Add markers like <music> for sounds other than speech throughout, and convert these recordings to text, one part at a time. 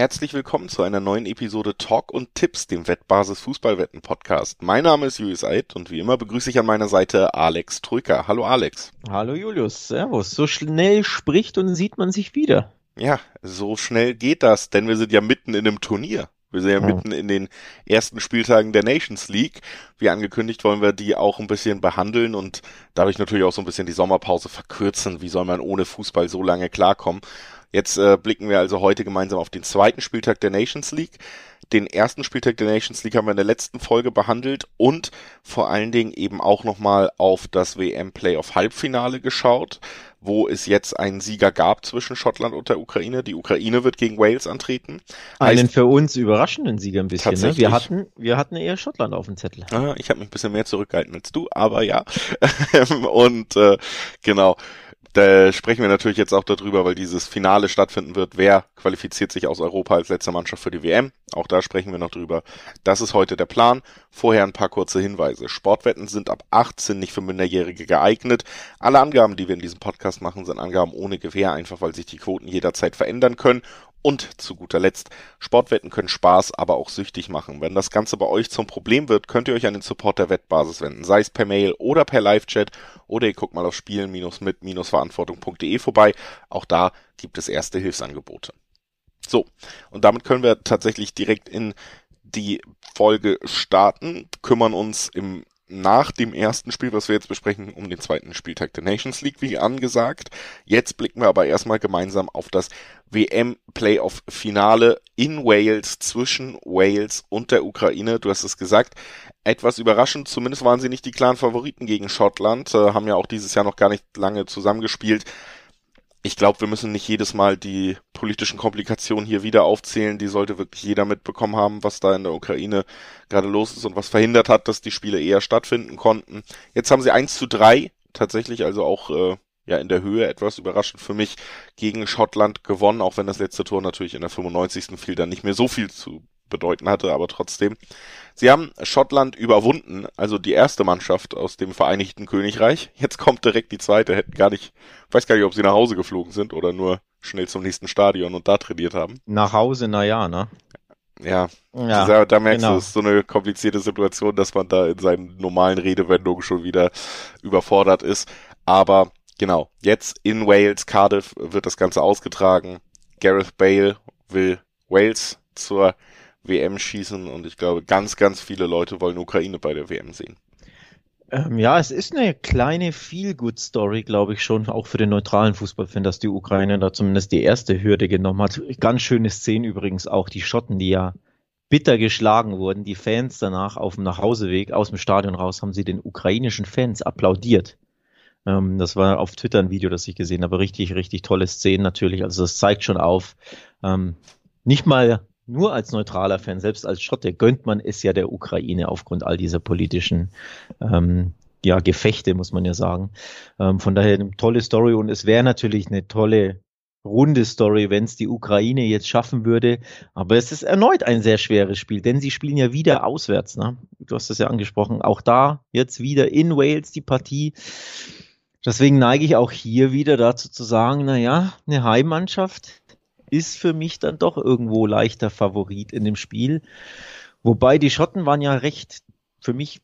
Herzlich willkommen zu einer neuen Episode Talk und Tipps, dem Wettbasis Fußballwetten Podcast. Mein Name ist Julius Eid und wie immer begrüße ich an meiner Seite Alex Trücker. Hallo Alex. Hallo Julius, servus. So schnell spricht und sieht man sich wieder. Ja, so schnell geht das, denn wir sind ja mitten in einem Turnier. Wir sind ja mitten in den ersten Spieltagen der Nations League. Wie angekündigt wollen wir die auch ein bisschen behandeln und dadurch natürlich auch so ein bisschen die Sommerpause verkürzen. Wie soll man ohne Fußball so lange klarkommen? Jetzt äh, blicken wir also heute gemeinsam auf den zweiten Spieltag der Nations League. Den ersten Spieltag der Nations League haben wir in der letzten Folge behandelt und vor allen Dingen eben auch nochmal auf das WM Playoff Halbfinale geschaut, wo es jetzt einen Sieger gab zwischen Schottland und der Ukraine. Die Ukraine wird gegen Wales antreten. Einen heißt, für uns überraschenden Sieger ein bisschen. Ne? Wir hatten, wir hatten eher Schottland auf dem Zettel. Ah, ich habe mich ein bisschen mehr zurückgehalten als du, aber ja. <laughs> und äh, genau da sprechen wir natürlich jetzt auch darüber, weil dieses Finale stattfinden wird. Wer qualifiziert sich aus Europa als letzte Mannschaft für die WM? Auch da sprechen wir noch drüber. Das ist heute der Plan. Vorher ein paar kurze Hinweise. Sportwetten sind ab 18 nicht für Minderjährige geeignet. Alle Angaben, die wir in diesem Podcast machen, sind Angaben ohne Gewähr, einfach weil sich die Quoten jederzeit verändern können und zu guter Letzt, Sportwetten können Spaß, aber auch süchtig machen. Wenn das Ganze bei euch zum Problem wird, könnt ihr euch an den Support der Wettbasis wenden, sei es per Mail oder per Live-Chat oder ihr guckt mal auf spielen-mit-verantwortung.de vorbei. Auch da gibt es erste Hilfsangebote. So, und damit können wir tatsächlich direkt in die Folge starten, kümmern uns im nach dem ersten Spiel, was wir jetzt besprechen, um den zweiten Spieltag der Nations League, wie angesagt. Jetzt blicken wir aber erstmal gemeinsam auf das WM-Playoff-Finale in Wales zwischen Wales und der Ukraine. Du hast es gesagt, etwas überraschend, zumindest waren sie nicht die klaren Favoriten gegen Schottland, äh, haben ja auch dieses Jahr noch gar nicht lange zusammengespielt ich glaube, wir müssen nicht jedes Mal die politischen Komplikationen hier wieder aufzählen. Die sollte wirklich jeder mitbekommen haben, was da in der Ukraine gerade los ist und was verhindert hat, dass die Spiele eher stattfinden konnten. Jetzt haben sie eins zu drei tatsächlich, also auch äh, ja in der Höhe etwas überraschend für mich gegen Schottland gewonnen, auch wenn das letzte Tor natürlich in der 95. fiel, dann nicht mehr so viel zu bedeuten hatte, aber trotzdem. Sie haben Schottland überwunden, also die erste Mannschaft aus dem Vereinigten Königreich. Jetzt kommt direkt die zweite, hätten gar nicht, weiß gar nicht, ob sie nach Hause geflogen sind oder nur schnell zum nächsten Stadion und da trainiert haben. Nach Hause, na ja, ne? Ja, ja da, da merkst genau. du, es ist so eine komplizierte Situation, dass man da in seinen normalen Redewendungen schon wieder überfordert ist. Aber genau, jetzt in Wales, Cardiff wird das Ganze ausgetragen. Gareth Bale will Wales zur WM schießen und ich glaube, ganz, ganz viele Leute wollen Ukraine bei der WM sehen. Ähm, ja, es ist eine kleine Feel-Good-Story, glaube ich schon, auch für den neutralen Fußballfan, dass die Ukraine da zumindest die erste Hürde genommen hat. Ganz schöne Szene übrigens auch, die Schotten, die ja bitter geschlagen wurden, die Fans danach auf dem Nachhauseweg aus dem Stadion raus, haben sie den ukrainischen Fans applaudiert. Ähm, das war auf Twitter ein Video, das ich gesehen habe. Richtig, richtig tolle Szenen natürlich. Also das zeigt schon auf, ähm, nicht mal nur als neutraler Fan, selbst als Schotte, gönnt man es ja der Ukraine aufgrund all dieser politischen ähm, ja, Gefechte, muss man ja sagen. Ähm, von daher eine tolle Story und es wäre natürlich eine tolle runde Story, wenn es die Ukraine jetzt schaffen würde. Aber es ist erneut ein sehr schweres Spiel, denn sie spielen ja wieder auswärts. Ne? Du hast das ja angesprochen. Auch da jetzt wieder in Wales die Partie. Deswegen neige ich auch hier wieder dazu zu sagen, na ja, eine Heimmannschaft ist für mich dann doch irgendwo leichter Favorit in dem Spiel. Wobei die Schotten waren ja recht für mich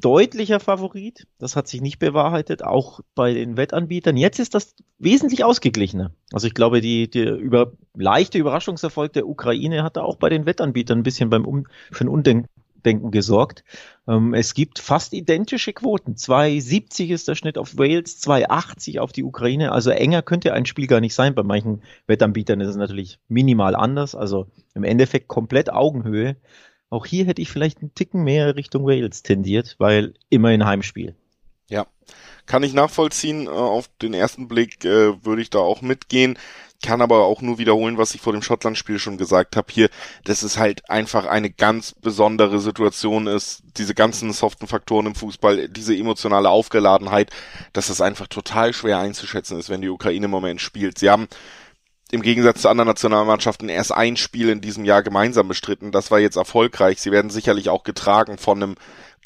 deutlicher Favorit. Das hat sich nicht bewahrheitet, auch bei den Wettanbietern. Jetzt ist das wesentlich ausgeglichener. Also ich glaube, die, die über, leichte Überraschungserfolg der Ukraine hat da auch bei den Wettanbietern ein bisschen beim um, für ein Undenken Denken gesorgt. Ähm, es gibt fast identische Quoten. 2,70 ist der Schnitt auf Wales, 2,80 auf die Ukraine. Also enger könnte ein Spiel gar nicht sein. Bei manchen Wettanbietern ist es natürlich minimal anders. Also im Endeffekt komplett Augenhöhe. Auch hier hätte ich vielleicht einen Ticken mehr Richtung Wales tendiert, weil immerhin Heimspiel. Ja, kann ich nachvollziehen. Äh, auf den ersten Blick äh, würde ich da auch mitgehen kann aber auch nur wiederholen, was ich vor dem Schottland-Spiel schon gesagt habe hier, dass es halt einfach eine ganz besondere Situation ist, diese ganzen soften Faktoren im Fußball, diese emotionale Aufgeladenheit, dass es einfach total schwer einzuschätzen ist, wenn die Ukraine im Moment spielt. Sie haben im Gegensatz zu anderen Nationalmannschaften erst ein Spiel in diesem Jahr gemeinsam bestritten. Das war jetzt erfolgreich. Sie werden sicherlich auch getragen von einem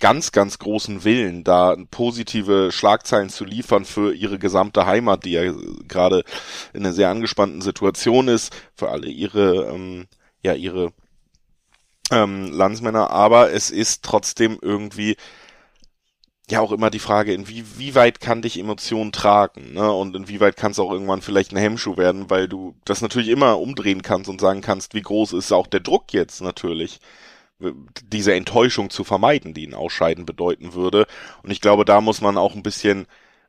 ganz, ganz großen Willen, da positive Schlagzeilen zu liefern für ihre gesamte Heimat, die ja gerade in einer sehr angespannten Situation ist, für alle ihre ähm, ja ihre ähm, Landsmänner, aber es ist trotzdem irgendwie ja auch immer die Frage, inwieweit kann dich Emotionen tragen, ne? Und inwieweit kann es auch irgendwann vielleicht ein Hemmschuh werden, weil du das natürlich immer umdrehen kannst und sagen kannst, wie groß ist auch der Druck jetzt natürlich, diese Enttäuschung zu vermeiden, die ein Ausscheiden bedeuten würde. Und ich glaube, da muss man auch ein bisschen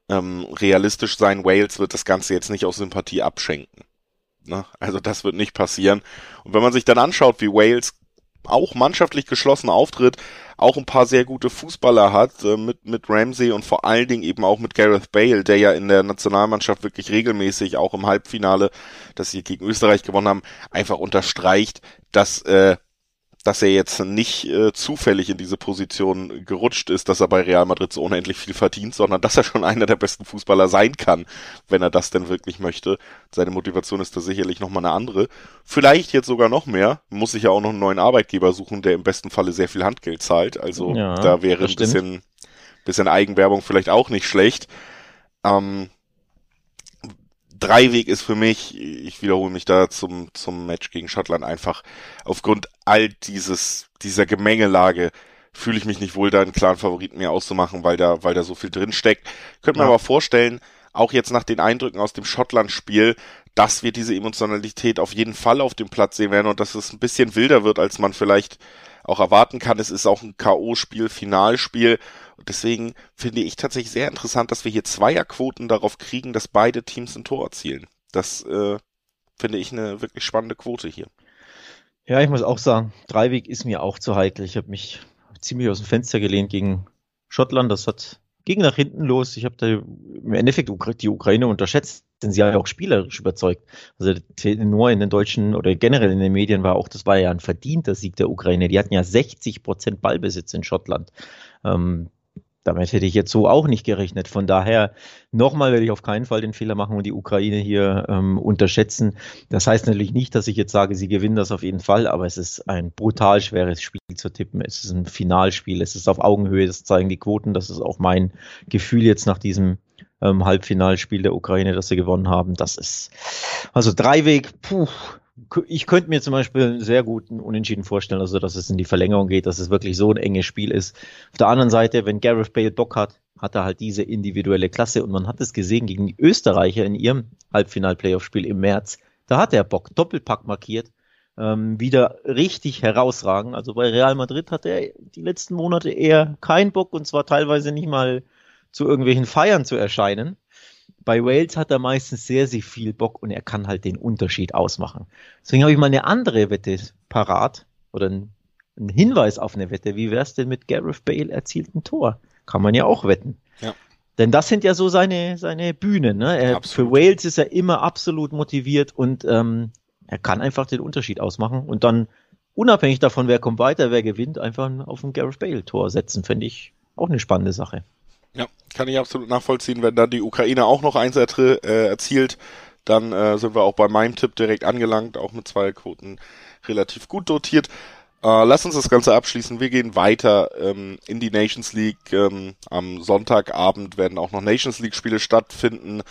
ähm, realistisch sein. Wales wird das Ganze jetzt nicht aus Sympathie abschenken. Ne? Also das wird nicht passieren. Und wenn man sich dann anschaut, wie Wales auch mannschaftlich geschlossen auftritt, auch ein paar sehr gute Fußballer hat, äh, mit, mit Ramsey und vor allen Dingen eben auch mit Gareth Bale, der ja in der Nationalmannschaft wirklich regelmäßig auch im Halbfinale, das sie gegen Österreich gewonnen haben, einfach unterstreicht, dass äh, dass er jetzt nicht äh, zufällig in diese Position gerutscht ist, dass er bei Real Madrid so unendlich viel verdient, sondern dass er schon einer der besten Fußballer sein kann, wenn er das denn wirklich möchte. Seine Motivation ist da sicherlich nochmal eine andere. Vielleicht jetzt sogar noch mehr. Muss sich ja auch noch einen neuen Arbeitgeber suchen, der im besten Falle sehr viel Handgeld zahlt. Also ja, da wäre ein bisschen, bisschen Eigenwerbung vielleicht auch nicht schlecht. Ähm, Dreiweg ist für mich, ich wiederhole mich da zum, zum Match gegen Schottland einfach aufgrund all dieses, dieser Gemengelage fühle ich mich nicht wohl, da einen klaren Favoriten mehr auszumachen, weil da, weil da so viel drin steckt. Könnte man ja. aber vorstellen, auch jetzt nach den Eindrücken aus dem Schottland-Spiel, dass wir diese Emotionalität auf jeden Fall auf dem Platz sehen werden und dass es ein bisschen wilder wird, als man vielleicht auch erwarten kann. Es ist auch ein K.O.-Spiel, Finalspiel. Und deswegen finde ich tatsächlich sehr interessant, dass wir hier Zweierquoten darauf kriegen, dass beide Teams ein Tor erzielen. Das äh, finde ich eine wirklich spannende Quote hier. Ja, ich muss auch sagen, Dreiweg ist mir auch zu heikel. Ich habe mich ziemlich aus dem Fenster gelehnt gegen Schottland. Das hat ging nach hinten los. Ich habe da im Endeffekt die Ukraine unterschätzt, denn sie ja auch spielerisch überzeugt. Also nur in den deutschen oder generell in den Medien war auch, das war ja ein verdienter Sieg der Ukraine. Die hatten ja 60 Prozent Ballbesitz in Schottland. Ähm, damit hätte ich jetzt so auch nicht gerechnet. Von daher, nochmal werde ich auf keinen Fall den Fehler machen und die Ukraine hier ähm, unterschätzen. Das heißt natürlich nicht, dass ich jetzt sage, sie gewinnen das auf jeden Fall, aber es ist ein brutal schweres Spiel zu tippen. Es ist ein Finalspiel, es ist auf Augenhöhe, das zeigen die Quoten, das ist auch mein Gefühl jetzt nach diesem ähm, Halbfinalspiel der Ukraine, das sie gewonnen haben. Das ist also Dreiweg, puh, ich könnte mir zum Beispiel einen sehr guten Unentschieden vorstellen, also dass es in die Verlängerung geht, dass es wirklich so ein enges Spiel ist. Auf der anderen Seite, wenn Gareth Bale Bock hat, hat er halt diese individuelle Klasse und man hat es gesehen gegen die Österreicher in ihrem Halbfinal-Playoff-Spiel im März. Da hat er Bock, Doppelpack markiert, ähm, wieder richtig herausragen. Also bei Real Madrid hat er die letzten Monate eher keinen Bock und zwar teilweise nicht mal zu irgendwelchen Feiern zu erscheinen. Bei Wales hat er meistens sehr, sehr viel Bock und er kann halt den Unterschied ausmachen. Deswegen habe ich mal eine andere Wette parat oder einen, einen Hinweis auf eine Wette. Wie wär's denn mit Gareth Bale erzielten Tor? Kann man ja auch wetten. Ja. Denn das sind ja so seine, seine Bühnen. Ne? Er, für Wales ist er immer absolut motiviert und ähm, er kann einfach den Unterschied ausmachen und dann unabhängig davon, wer kommt weiter, wer gewinnt, einfach auf ein Gareth Bale Tor setzen, finde ich auch eine spannende Sache. Ja, kann ich absolut nachvollziehen. Wenn dann die Ukraine auch noch eins äh, erzielt, dann äh, sind wir auch bei meinem Tipp direkt angelangt, auch mit zwei Quoten relativ gut dotiert. Äh, lass uns das Ganze abschließen. Wir gehen weiter ähm, in die Nations League. Ähm, am Sonntagabend werden auch noch Nations League Spiele stattfinden.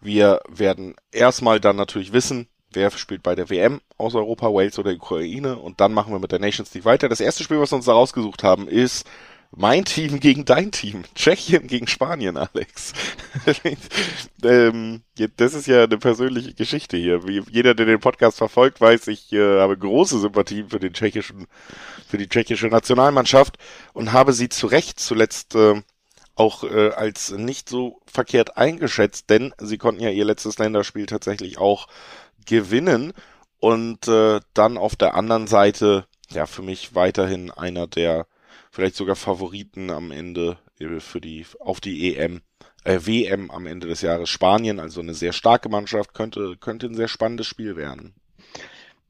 Wir werden erstmal dann natürlich wissen, wer spielt bei der WM aus Europa, Wales oder Ukraine. Und dann machen wir mit der Nations League weiter. Das erste Spiel, was wir uns da rausgesucht haben, ist mein Team gegen dein Team. Tschechien gegen Spanien, Alex. <laughs> ähm, das ist ja eine persönliche Geschichte hier. Wie jeder, der den Podcast verfolgt, weiß, ich äh, habe große Sympathien für den tschechischen, für die tschechische Nationalmannschaft und habe sie zu Recht zuletzt äh, auch äh, als nicht so verkehrt eingeschätzt, denn sie konnten ja ihr letztes Länderspiel tatsächlich auch gewinnen und äh, dann auf der anderen Seite ja für mich weiterhin einer der vielleicht sogar Favoriten am Ende äh, für die auf die EM äh, WM am Ende des Jahres Spanien, also eine sehr starke Mannschaft, könnte könnte ein sehr spannendes Spiel werden.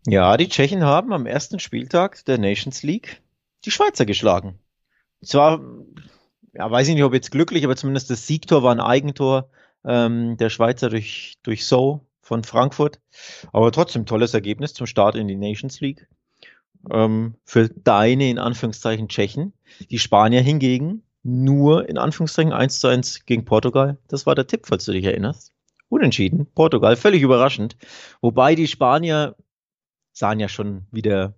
Ja, die Tschechen haben am ersten Spieltag der Nations League die Schweizer geschlagen. Zwar, ja, weiß ich nicht, ob jetzt glücklich, aber zumindest das Siegtor war ein Eigentor ähm, der Schweizer durch durch So von Frankfurt. Aber trotzdem tolles Ergebnis zum Start in die Nations League ähm, für deine in Anführungszeichen Tschechen. Die Spanier hingegen nur in Anführungszeichen 1 zu 1 gegen Portugal. Das war der Tipp, falls du dich erinnerst. Unentschieden. Portugal, völlig überraschend. Wobei die Spanier sahen ja schon wieder,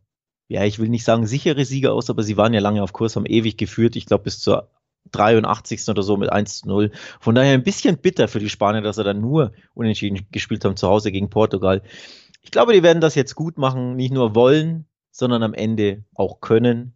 ja, ich will nicht sagen sichere Sieger aus, aber sie waren ja lange auf Kurs, haben ewig geführt. Ich glaube, bis zur 83. oder so mit 1 zu 0. Von daher ein bisschen bitter für die Spanier, dass sie dann nur unentschieden gespielt haben zu Hause gegen Portugal. Ich glaube, die werden das jetzt gut machen, nicht nur wollen, sondern am Ende auch können.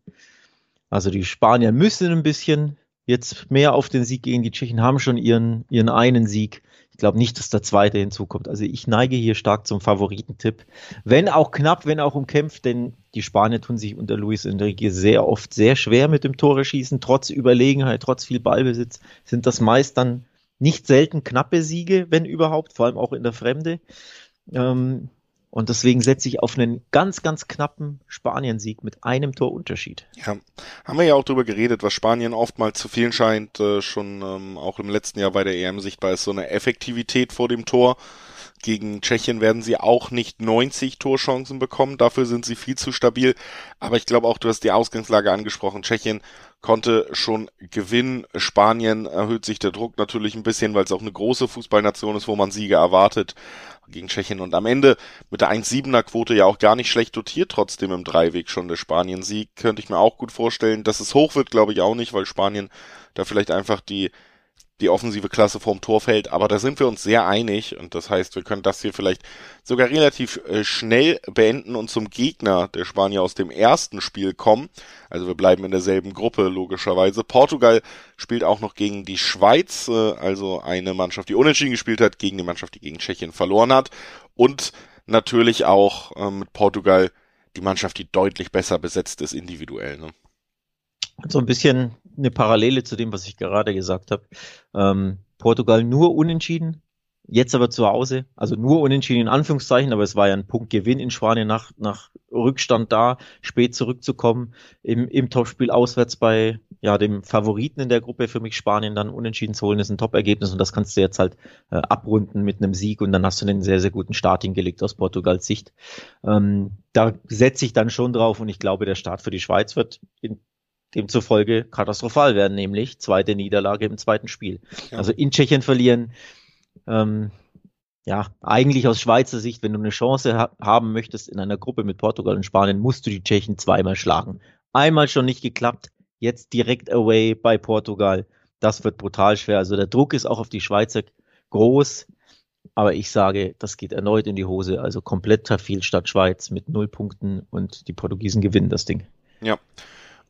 Also die Spanier müssen ein bisschen jetzt mehr auf den Sieg gegen die Tschechen, haben schon ihren, ihren einen Sieg. Ich glaube nicht, dass der zweite hinzukommt. Also ich neige hier stark zum Favoritentipp. Wenn auch knapp, wenn auch umkämpft, denn die Spanier tun sich unter Luis Enrique sehr oft sehr schwer mit dem Tore schießen, trotz Überlegenheit, trotz viel Ballbesitz, sind das meist dann nicht selten knappe Siege, wenn überhaupt, vor allem auch in der Fremde. Ähm, und deswegen setze ich auf einen ganz, ganz knappen Spanien-Sieg mit einem Torunterschied. Ja, haben wir ja auch drüber geredet, was Spanien oftmals zu fehlen scheint, äh, schon ähm, auch im letzten Jahr bei der EM sichtbar ist, so eine Effektivität vor dem Tor. Gegen Tschechien werden sie auch nicht 90 Torchancen bekommen, dafür sind sie viel zu stabil. Aber ich glaube auch, du hast die Ausgangslage angesprochen. Tschechien konnte schon gewinnen. Spanien erhöht sich der Druck natürlich ein bisschen, weil es auch eine große Fußballnation ist, wo man Siege erwartet gegen Tschechien und am Ende mit der 1,7er Quote ja auch gar nicht schlecht dotiert, trotzdem im Dreiweg schon der Spanien-Sieg, könnte ich mir auch gut vorstellen. Dass es hoch wird, glaube ich auch nicht, weil Spanien da vielleicht einfach die die offensive Klasse vorm Tor fällt, aber da sind wir uns sehr einig und das heißt, wir können das hier vielleicht sogar relativ äh, schnell beenden und zum Gegner der Spanier aus dem ersten Spiel kommen. Also wir bleiben in derselben Gruppe logischerweise. Portugal spielt auch noch gegen die Schweiz, äh, also eine Mannschaft, die unentschieden gespielt hat, gegen die Mannschaft, die gegen Tschechien verloren hat und natürlich auch äh, mit Portugal die Mannschaft, die deutlich besser besetzt ist individuell. Ne? So ein bisschen eine Parallele zu dem, was ich gerade gesagt habe. Ähm, Portugal nur unentschieden, jetzt aber zu Hause, also nur unentschieden in Anführungszeichen, aber es war ja ein Punktgewinn in Spanien nach, nach Rückstand da, spät zurückzukommen, im, im Topspiel auswärts bei ja, dem Favoriten in der Gruppe für mich Spanien dann unentschieden zu holen, ist ein Top-Ergebnis und das kannst du jetzt halt äh, abrunden mit einem Sieg und dann hast du einen sehr, sehr guten Start hingelegt aus Portugals Sicht. Ähm, da setze ich dann schon drauf und ich glaube, der Start für die Schweiz wird in demzufolge katastrophal werden, nämlich zweite Niederlage im zweiten Spiel. Ja. Also in Tschechien verlieren, ähm, ja, eigentlich aus Schweizer Sicht, wenn du eine Chance ha haben möchtest in einer Gruppe mit Portugal und Spanien, musst du die Tschechen zweimal schlagen. Einmal schon nicht geklappt, jetzt direkt away bei Portugal. Das wird brutal schwer. Also der Druck ist auch auf die Schweizer groß. Aber ich sage, das geht erneut in die Hose. Also komplett Trafil statt Schweiz mit null Punkten und die Portugiesen gewinnen das Ding. Ja.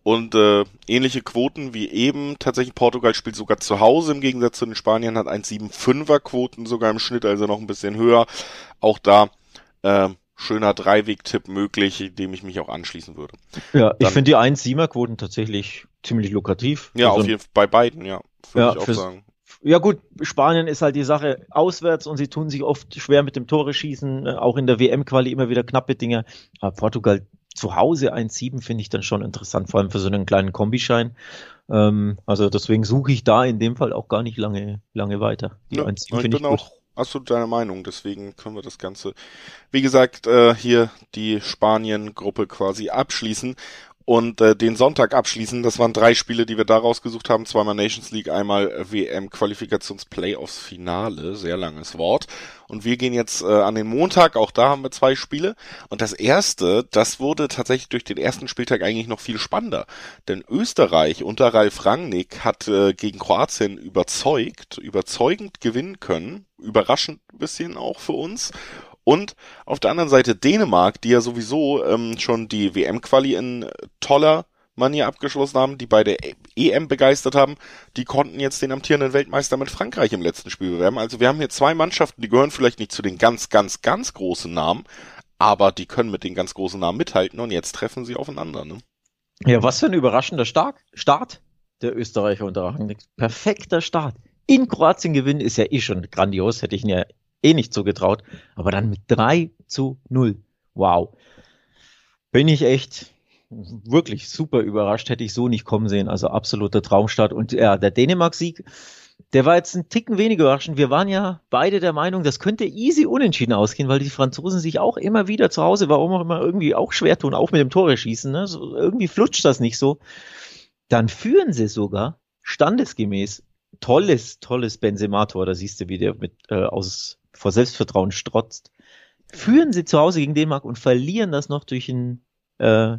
Und äh, ähnliche Quoten wie eben. Tatsächlich Portugal spielt sogar zu Hause im Gegensatz zu den Spaniern, hat 1,75er Quoten sogar im Schnitt, also noch ein bisschen höher. Auch da äh, schöner Dreiweg-Tipp möglich, dem ich mich auch anschließen würde. Ja, Dann, ich finde die 1,7er Quoten tatsächlich ziemlich lukrativ. Ja, also, auf jeden Fall bei beiden, ja. Würde ja, ich auch sagen. Ja gut, Spanien ist halt die Sache auswärts und sie tun sich oft schwer mit dem Tore schießen, äh, auch in der WM-Quali immer wieder knappe Dinge. Aber Portugal zu Hause 1,7 finde ich dann schon interessant, vor allem für so einen kleinen Kombischein. Ähm, also deswegen suche ich da in dem Fall auch gar nicht lange, lange weiter. Die ja, 1,7 finde ich, ich auch absolut deiner Meinung, deswegen können wir das Ganze, wie gesagt, äh, hier die Spanien-Gruppe quasi abschließen und äh, den Sonntag abschließen. Das waren drei Spiele, die wir da rausgesucht haben. Zweimal Nations League, einmal WM-Qualifikations-Playoffs-Finale. Sehr langes Wort. Und wir gehen jetzt äh, an den Montag. Auch da haben wir zwei Spiele. Und das erste, das wurde tatsächlich durch den ersten Spieltag eigentlich noch viel spannender. Denn Österreich unter Ralf Rangnick hat äh, gegen Kroatien überzeugt, überzeugend gewinnen können. Überraschend bisschen auch für uns. Und auf der anderen Seite Dänemark, die ja sowieso ähm, schon die WM-Quali in toller Manier abgeschlossen haben, die bei der EM begeistert haben, die konnten jetzt den amtierenden Weltmeister mit Frankreich im letzten Spiel bewerben. Also wir haben hier zwei Mannschaften, die gehören vielleicht nicht zu den ganz, ganz, ganz großen Namen, aber die können mit den ganz großen Namen mithalten und jetzt treffen sie aufeinander. Ne? Ja, was für ein überraschender Stark Start der Österreicher unter Rangnick. Perfekter Start. In Kroatien gewinnen ist ja eh schon grandios, hätte ich ihn ja eh nicht zugetraut. Aber dann mit 3 zu 0. Wow. Bin ich echt wirklich super überrascht, hätte ich so nicht kommen sehen. Also absoluter Traumstart. Und ja, der Dänemark-Sieg, der war jetzt ein Ticken weniger überraschend. Wir waren ja beide der Meinung, das könnte easy unentschieden ausgehen, weil die Franzosen sich auch immer wieder zu Hause, warum auch immer, irgendwie auch schwer tun, auch mit dem Tore schießen. Ne? So, irgendwie flutscht das nicht so. Dann führen sie sogar standesgemäß tolles, tolles Benzema-Tor. Da siehst du, wie der mit äh, aus vor Selbstvertrauen strotzt. führen sie zu Hause gegen Dänemark und verlieren das noch durch einen äh,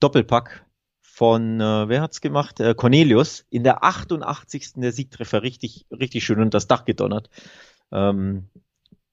Doppelpack von, äh, wer hat's gemacht? Äh, Cornelius. In der 88. der Siegtreffer richtig, richtig schön und das Dach gedonnert. Ähm,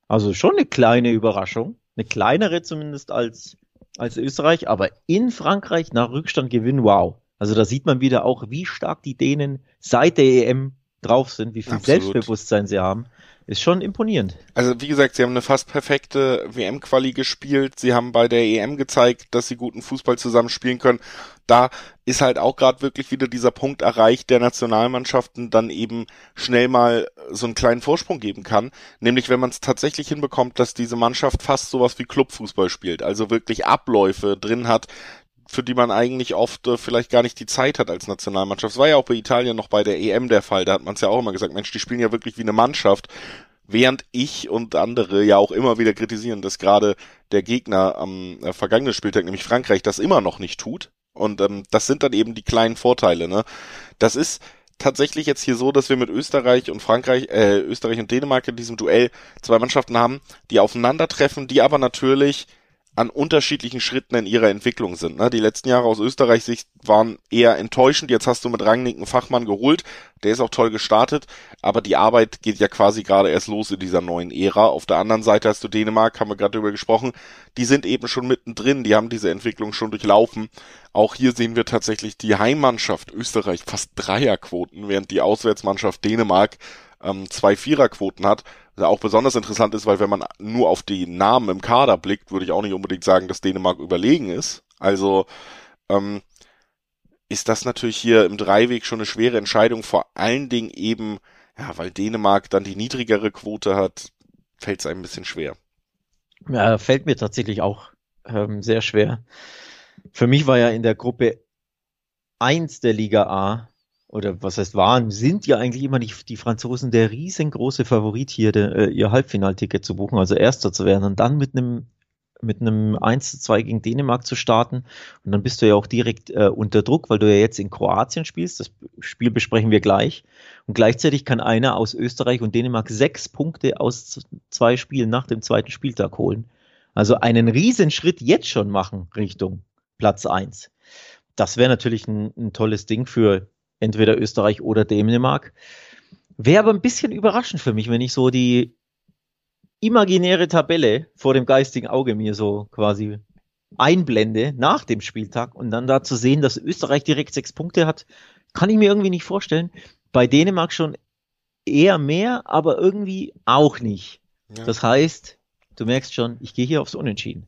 also schon eine kleine Überraschung. Eine kleinere zumindest als, als Österreich, aber in Frankreich nach Rückstand gewinnen, wow. Also da sieht man wieder auch, wie stark die Dänen seit der EM drauf sind, wie viel Absolut. Selbstbewusstsein sie haben ist schon imponierend. Also wie gesagt, sie haben eine fast perfekte WM-Quali gespielt. Sie haben bei der EM gezeigt, dass sie guten Fußball zusammenspielen können. Da ist halt auch gerade wirklich wieder dieser Punkt erreicht, der Nationalmannschaften dann eben schnell mal so einen kleinen Vorsprung geben kann. Nämlich wenn man es tatsächlich hinbekommt, dass diese Mannschaft fast sowas wie Clubfußball spielt. Also wirklich Abläufe drin hat, für die man eigentlich oft äh, vielleicht gar nicht die Zeit hat als Nationalmannschaft. Das war ja auch bei Italien noch bei der EM der Fall. Da hat man es ja auch immer gesagt, Mensch, die spielen ja wirklich wie eine Mannschaft. Während ich und andere ja auch immer wieder kritisieren, dass gerade der Gegner am äh, vergangenen Spieltag, nämlich Frankreich, das immer noch nicht tut. Und ähm, das sind dann eben die kleinen Vorteile. Ne? Das ist tatsächlich jetzt hier so, dass wir mit Österreich und Frankreich, äh, Österreich und Dänemark in diesem Duell zwei Mannschaften haben, die aufeinandertreffen, die aber natürlich an unterschiedlichen Schritten in ihrer Entwicklung sind. Ne? Die letzten Jahre aus Österreichs Sicht waren eher enttäuschend. Jetzt hast du mit Rangnick einen Fachmann geholt, der ist auch toll gestartet, aber die Arbeit geht ja quasi gerade erst los in dieser neuen Ära. Auf der anderen Seite hast du Dänemark, haben wir gerade darüber gesprochen, die sind eben schon mittendrin, die haben diese Entwicklung schon durchlaufen. Auch hier sehen wir tatsächlich die Heimmannschaft Österreich fast Dreierquoten, während die Auswärtsmannschaft Dänemark ähm, zwei Viererquoten hat auch besonders interessant ist, weil wenn man nur auf die Namen im Kader blickt, würde ich auch nicht unbedingt sagen, dass Dänemark überlegen ist. Also ähm, ist das natürlich hier im Dreiweg schon eine schwere Entscheidung, vor allen Dingen eben, ja, weil Dänemark dann die niedrigere Quote hat, fällt es einem ein bisschen schwer. Ja, fällt mir tatsächlich auch ähm, sehr schwer. Für mich war ja in der Gruppe 1 der Liga A oder was heißt waren, sind ja eigentlich immer die, die Franzosen der riesengroße Favorit hier, der, äh, ihr Halbfinalticket zu buchen, also Erster zu werden und dann mit einem mit einem 1 zu 2 gegen Dänemark zu starten. Und dann bist du ja auch direkt äh, unter Druck, weil du ja jetzt in Kroatien spielst. Das Spiel besprechen wir gleich. Und gleichzeitig kann einer aus Österreich und Dänemark sechs Punkte aus zwei Spielen nach dem zweiten Spieltag holen. Also einen Riesenschritt jetzt schon machen Richtung Platz 1. Das wäre natürlich ein, ein tolles Ding für entweder Österreich oder Dänemark. Wäre aber ein bisschen überraschend für mich, wenn ich so die imaginäre Tabelle vor dem geistigen Auge mir so quasi einblende nach dem Spieltag und dann da zu sehen, dass Österreich direkt sechs Punkte hat, kann ich mir irgendwie nicht vorstellen. Bei Dänemark schon eher mehr, aber irgendwie auch nicht. Ja. Das heißt, du merkst schon, ich gehe hier aufs Unentschieden.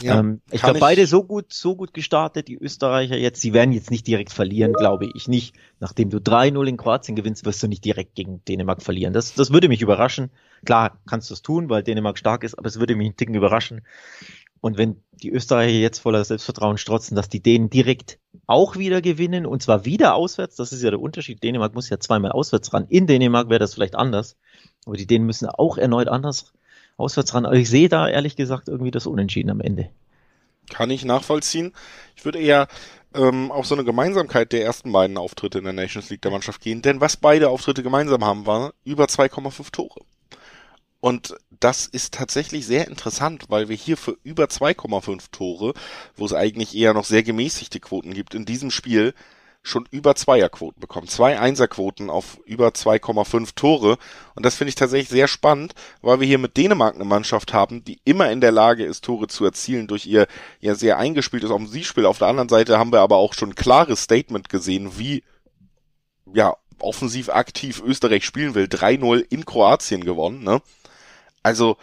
Ja, ähm, ich glaube, beide so gut, so gut gestartet, die Österreicher jetzt. Sie werden jetzt nicht direkt verlieren, glaube ich nicht. Nachdem du 3-0 in Kroatien gewinnst, wirst du nicht direkt gegen Dänemark verlieren. Das, das würde mich überraschen. Klar, kannst du es tun, weil Dänemark stark ist, aber es würde mich einen Ticken überraschen. Und wenn die Österreicher jetzt voller Selbstvertrauen strotzen, dass die Dänen direkt auch wieder gewinnen und zwar wieder auswärts, das ist ja der Unterschied. Dänemark muss ja zweimal auswärts ran. In Dänemark wäre das vielleicht anders, aber die Dänen müssen auch erneut anders auswärts ran. Also ich sehe da ehrlich gesagt irgendwie das Unentschieden am Ende. Kann ich nachvollziehen. Ich würde eher ähm, auf so eine Gemeinsamkeit der ersten beiden Auftritte in der Nations League der Mannschaft gehen, denn was beide Auftritte gemeinsam haben, war über 2,5 Tore. Und das ist tatsächlich sehr interessant, weil wir hier für über 2,5 Tore, wo es eigentlich eher noch sehr gemäßigte Quoten gibt, in diesem Spiel schon über Zweierquoten bekommen. Zwei Einserquoten auf über 2,5 Tore. Und das finde ich tatsächlich sehr spannend, weil wir hier mit Dänemark eine Mannschaft haben, die immer in der Lage ist, Tore zu erzielen durch ihr ja sehr eingespieltes Offensivspiel. Auf der anderen Seite haben wir aber auch schon ein klares Statement gesehen, wie ja offensiv aktiv Österreich spielen will. 3-0 in Kroatien gewonnen. Ne? Also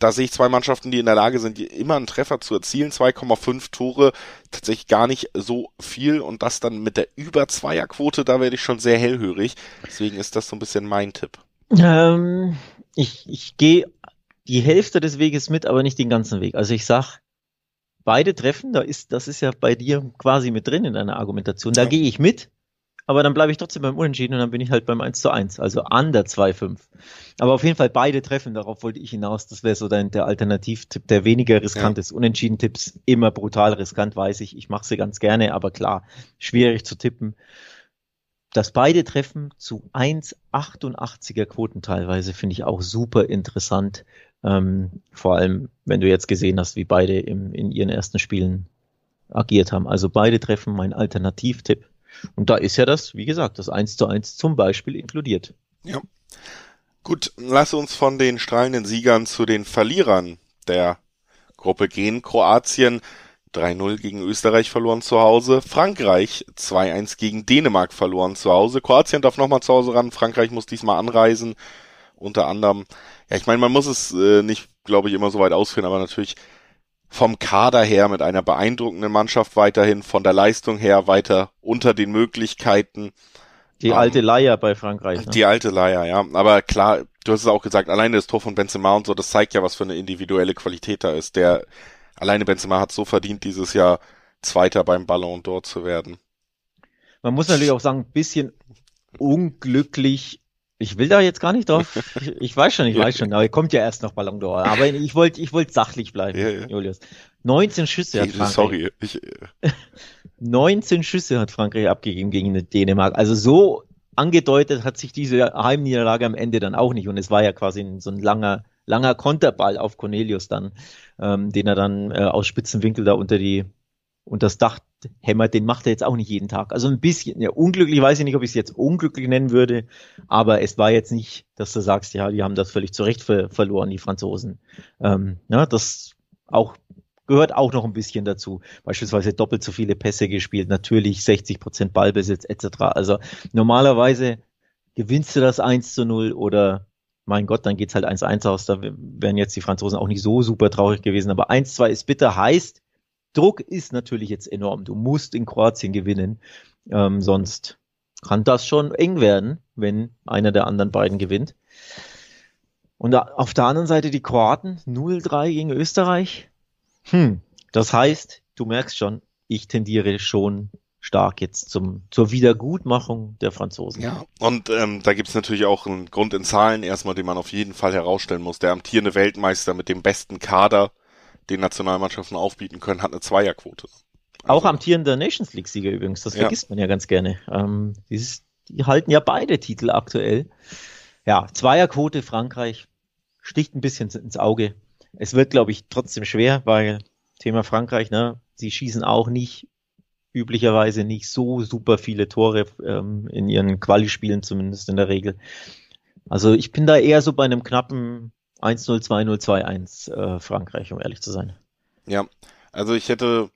da sehe ich zwei Mannschaften, die in der Lage sind, immer einen Treffer zu erzielen. 2,5 Tore, tatsächlich gar nicht so viel. Und das dann mit der über Zweierquote, da werde ich schon sehr hellhörig. Deswegen ist das so ein bisschen mein Tipp. Ähm, ich ich gehe die Hälfte des Weges mit, aber nicht den ganzen Weg. Also ich sag, beide treffen, da ist, das ist ja bei dir quasi mit drin in deiner Argumentation. Da ja. gehe ich mit aber dann bleibe ich trotzdem beim Unentschieden und dann bin ich halt beim 1 zu 1, also an der 2-5. Aber auf jeden Fall beide treffen, darauf wollte ich hinaus. Das wäre so dein, der Alternativtipp, der weniger riskant ja. ist. Unentschieden-Tipps immer brutal riskant, weiß ich. Ich mache sie ganz gerne, aber klar, schwierig zu tippen. dass beide treffen zu 1,88er Quoten teilweise, finde ich auch super interessant. Ähm, vor allem, wenn du jetzt gesehen hast, wie beide im, in ihren ersten Spielen agiert haben. Also beide treffen mein Alternativtipp. Und da ist ja das, wie gesagt, das 1 zu 1 zum Beispiel inkludiert. Ja. Gut, lass uns von den strahlenden Siegern zu den Verlierern der Gruppe gehen. Kroatien 3-0 gegen Österreich verloren zu Hause. Frankreich 2-1 gegen Dänemark verloren zu Hause. Kroatien darf nochmal zu Hause ran. Frankreich muss diesmal anreisen. Unter anderem, ja, ich meine, man muss es äh, nicht, glaube ich, immer so weit ausführen, aber natürlich vom Kader her mit einer beeindruckenden Mannschaft weiterhin, von der Leistung her weiter unter den Möglichkeiten. Die ähm, alte Leier bei Frankreich. Ne? Die alte Leier, ja. Aber klar, du hast es auch gesagt, alleine das Tor von Benzema und so, das zeigt ja, was für eine individuelle Qualität da ist. Der alleine Benzema hat so verdient, dieses Jahr Zweiter beim Ballon d'Or zu werden. Man muss natürlich auch sagen, ein bisschen unglücklich. Ich will da jetzt gar nicht drauf. <laughs> Ich, ich weiß schon, ich weiß schon, aber kommt ja erst noch Ballon d'Or. Aber ich wollte, ich wollte sachlich bleiben, ja, ja. Julius. 19 Schüsse hat Frankreich. Sorry, ich, <laughs> 19 Schüsse hat Frankreich abgegeben gegen Dänemark. Also so angedeutet hat sich diese Heimniederlage am Ende dann auch nicht. Und es war ja quasi so ein langer, langer Konterball auf Cornelius dann, ähm, den er dann äh, aus Spitzenwinkel da unter die, unter das Dach hämmert. Den macht er jetzt auch nicht jeden Tag. Also ein bisschen, ja, unglücklich weiß ich nicht, ob ich es jetzt unglücklich nennen würde, aber es war jetzt nicht, dass du sagst, ja, die haben das völlig zurecht ver verloren, die Franzosen. Ähm, ja, das auch gehört auch noch ein bisschen dazu. Beispielsweise doppelt so viele Pässe gespielt, natürlich 60 Prozent Ballbesitz etc. Also normalerweise gewinnst du das 1 zu 0 oder mein Gott, dann geht's halt 1-1 aus. Da wären jetzt die Franzosen auch nicht so super traurig gewesen. Aber 1-2 ist bitter, heißt, Druck ist natürlich jetzt enorm. Du musst in Kroatien gewinnen. Ähm, sonst kann das schon eng werden, wenn einer der anderen beiden gewinnt. Und auf der anderen Seite die Kroaten 0-3 gegen Österreich. Hm, das heißt, du merkst schon, ich tendiere schon stark jetzt zum, zur Wiedergutmachung der Franzosen. Ja, und ähm, da gibt's natürlich auch einen Grund in Zahlen erstmal, den man auf jeden Fall herausstellen muss. Der amtierende Weltmeister mit dem besten Kader, den Nationalmannschaften aufbieten können, hat eine Zweierquote. Also, auch amtierender Nations League-Sieger übrigens, das vergisst ja. man ja ganz gerne. Ähm, dieses, die halten ja beide Titel aktuell. Ja, Zweierquote Frankreich sticht ein bisschen ins Auge. Es wird, glaube ich, trotzdem schwer, weil Thema Frankreich, ne, sie schießen auch nicht üblicherweise nicht so super viele Tore ähm, in ihren Quali-Spielen, zumindest in der Regel. Also ich bin da eher so bei einem knappen 1-0, 2-0, 2-1 äh, Frankreich, um ehrlich zu sein. Ja, also ich hätte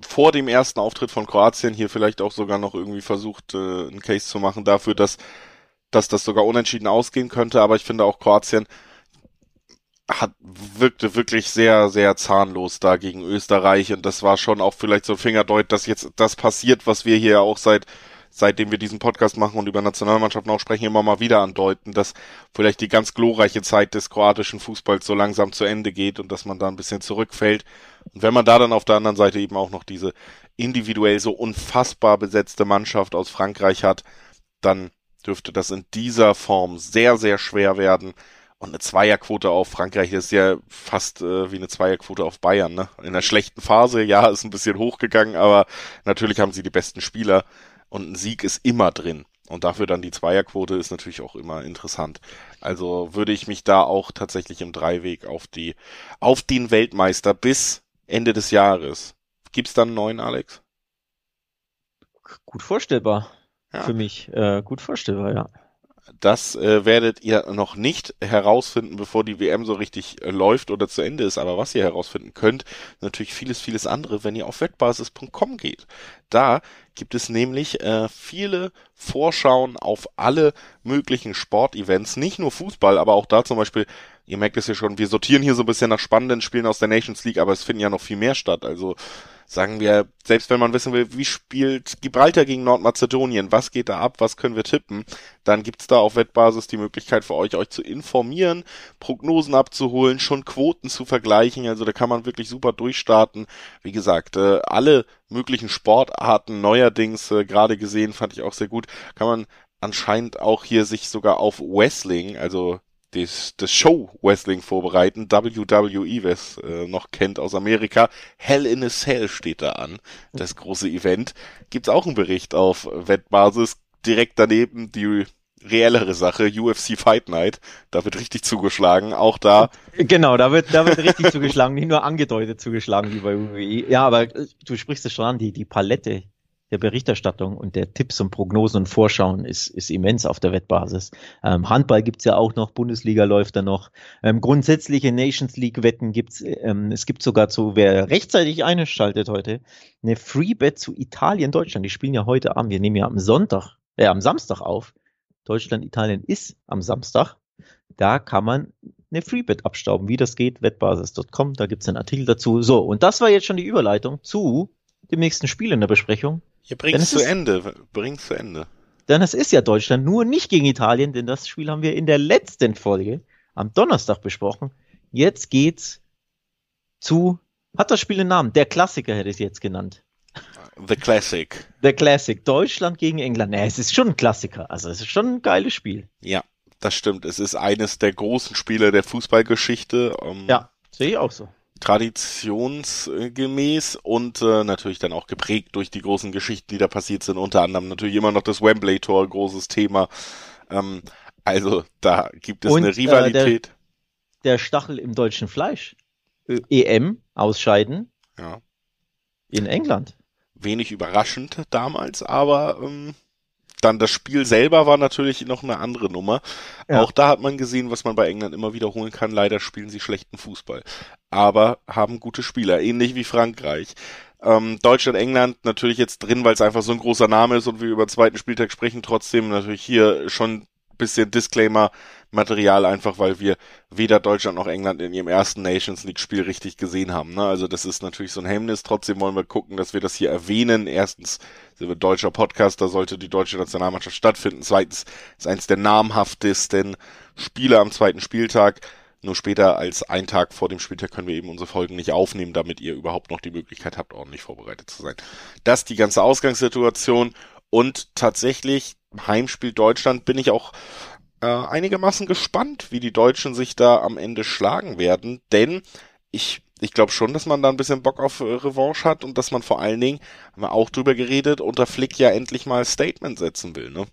vor dem ersten Auftritt von Kroatien hier vielleicht auch sogar noch irgendwie versucht, äh, einen Case zu machen dafür, dass, dass das sogar unentschieden ausgehen könnte, aber ich finde auch Kroatien hat, wirkte wirklich sehr, sehr zahnlos da gegen Österreich und das war schon auch vielleicht so ein Fingerdeut, dass jetzt das passiert, was wir hier auch seit seitdem wir diesen Podcast machen und über Nationalmannschaften auch sprechen, immer mal wieder andeuten, dass vielleicht die ganz glorreiche Zeit des kroatischen Fußballs so langsam zu Ende geht und dass man da ein bisschen zurückfällt. Und wenn man da dann auf der anderen Seite eben auch noch diese individuell so unfassbar besetzte Mannschaft aus Frankreich hat, dann dürfte das in dieser Form sehr, sehr schwer werden. Und eine Zweierquote auf Frankreich ist ja fast äh, wie eine Zweierquote auf Bayern. Ne? In einer schlechten Phase, ja, ist ein bisschen hochgegangen, aber natürlich haben sie die besten Spieler und ein Sieg ist immer drin. Und dafür dann die Zweierquote ist natürlich auch immer interessant. Also würde ich mich da auch tatsächlich im Dreiweg auf die, auf den Weltmeister bis Ende des Jahres. Gibt's dann einen neuen, Alex? Gut vorstellbar. Ja. Für mich. Äh, gut vorstellbar, ja. Das äh, werdet ihr noch nicht herausfinden, bevor die WM so richtig äh, läuft oder zu Ende ist. Aber was ihr herausfinden könnt, natürlich vieles, vieles andere, wenn ihr auf wettbasis.com geht. Da gibt es nämlich äh, viele Vorschauen auf alle möglichen Sportevents, nicht nur Fußball, aber auch da zum Beispiel, ihr merkt es ja schon, wir sortieren hier so ein bisschen nach spannenden Spielen aus der Nations League, aber es finden ja noch viel mehr statt. Also sagen wir, selbst wenn man wissen will, wie spielt Gibraltar gegen Nordmazedonien, was geht da ab, was können wir tippen, dann gibt's da auf Wettbasis die Möglichkeit für euch, euch zu informieren, Prognosen abzuholen, schon Quoten zu vergleichen, also da kann man wirklich super durchstarten. Wie gesagt, äh, alle möglichen Sportarten neuerdings äh, gerade gesehen, fand ich auch sehr gut, kann man anscheinend auch hier sich sogar auf Wrestling, also das, das Show Wrestling vorbereiten. WWE, wer es äh, noch kennt aus Amerika. Hell in a Cell steht da an. Das große Event. Gibt's auch einen Bericht auf Wettbasis. Direkt daneben die reellere Sache, UFC Fight Night. Da wird richtig zugeschlagen. Auch da. Genau, da wird, da wird richtig <laughs> zugeschlagen. Nicht nur angedeutet zugeschlagen wie bei WWE. Ja, aber du sprichst es schon an, die, die Palette der Berichterstattung und der Tipps und Prognosen und Vorschauen ist, ist immens auf der Wettbasis. Ähm, Handball gibt's ja auch noch, Bundesliga läuft da noch. Ähm, grundsätzliche Nations League-Wetten gibt's. Ähm, es gibt sogar zu, wer rechtzeitig einschaltet heute, eine Free-Bet zu Italien, Deutschland. Die spielen ja heute Abend. Wir nehmen ja am Sonntag, äh, am Samstag auf. Deutschland, Italien ist am Samstag. Da kann man eine Freebet abstauben. Wie das geht, wettbasis.com, da gibt's einen Artikel dazu. So, und das war jetzt schon die Überleitung zu dem nächsten Spiel in der Besprechung. Ja, bring's zu Ende. Bring's zu Ende. Denn es ist ja Deutschland, nur nicht gegen Italien, denn das Spiel haben wir in der letzten Folge am Donnerstag besprochen. Jetzt geht's zu, hat das Spiel einen Namen? Der Klassiker hätte ich es jetzt genannt. The Classic. The Classic. Deutschland gegen England. Naja, es ist schon ein Klassiker. Also es ist schon ein geiles Spiel. Ja, das stimmt. Es ist eines der großen Spiele der Fußballgeschichte. Um, ähm, ja, sehe ich auch so traditionsgemäß und äh, natürlich dann auch geprägt durch die großen Geschichten, die da passiert sind. Unter anderem natürlich immer noch das Wembley-Tor, großes Thema. Ähm, also da gibt es und, eine Rivalität. Äh, der, der, Stachel im deutschen Fleisch. EM ausscheiden. Ja. In England. Wenig überraschend damals, aber ähm, dann das Spiel selber war natürlich noch eine andere Nummer. Ja. Auch da hat man gesehen, was man bei England immer wiederholen kann. Leider spielen sie schlechten Fußball. Aber haben gute Spieler, ähnlich wie Frankreich. Ähm, Deutschland, England natürlich jetzt drin, weil es einfach so ein großer Name ist und wir über den zweiten Spieltag sprechen. Trotzdem natürlich hier schon bisschen Disclaimer Material einfach, weil wir weder Deutschland noch England in ihrem ersten Nations League Spiel richtig gesehen haben. Ne? Also das ist natürlich so ein Hemmnis. Trotzdem wollen wir gucken, dass wir das hier erwähnen. Erstens sind wir deutscher Podcast, da sollte die deutsche Nationalmannschaft stattfinden. Zweitens ist eins der namhaftesten Spiele am zweiten Spieltag. Nur später als ein Tag vor dem Spieltag können wir eben unsere Folgen nicht aufnehmen, damit ihr überhaupt noch die Möglichkeit habt, ordentlich vorbereitet zu sein. Das ist die ganze Ausgangssituation und tatsächlich Heimspiel Deutschland bin ich auch äh, einigermaßen gespannt, wie die Deutschen sich da am Ende schlagen werden, denn ich ich glaube schon, dass man da ein bisschen Bock auf äh, Revanche hat und dass man vor allen Dingen, haben wir auch drüber geredet, unter Flick ja endlich mal Statement setzen will, ne?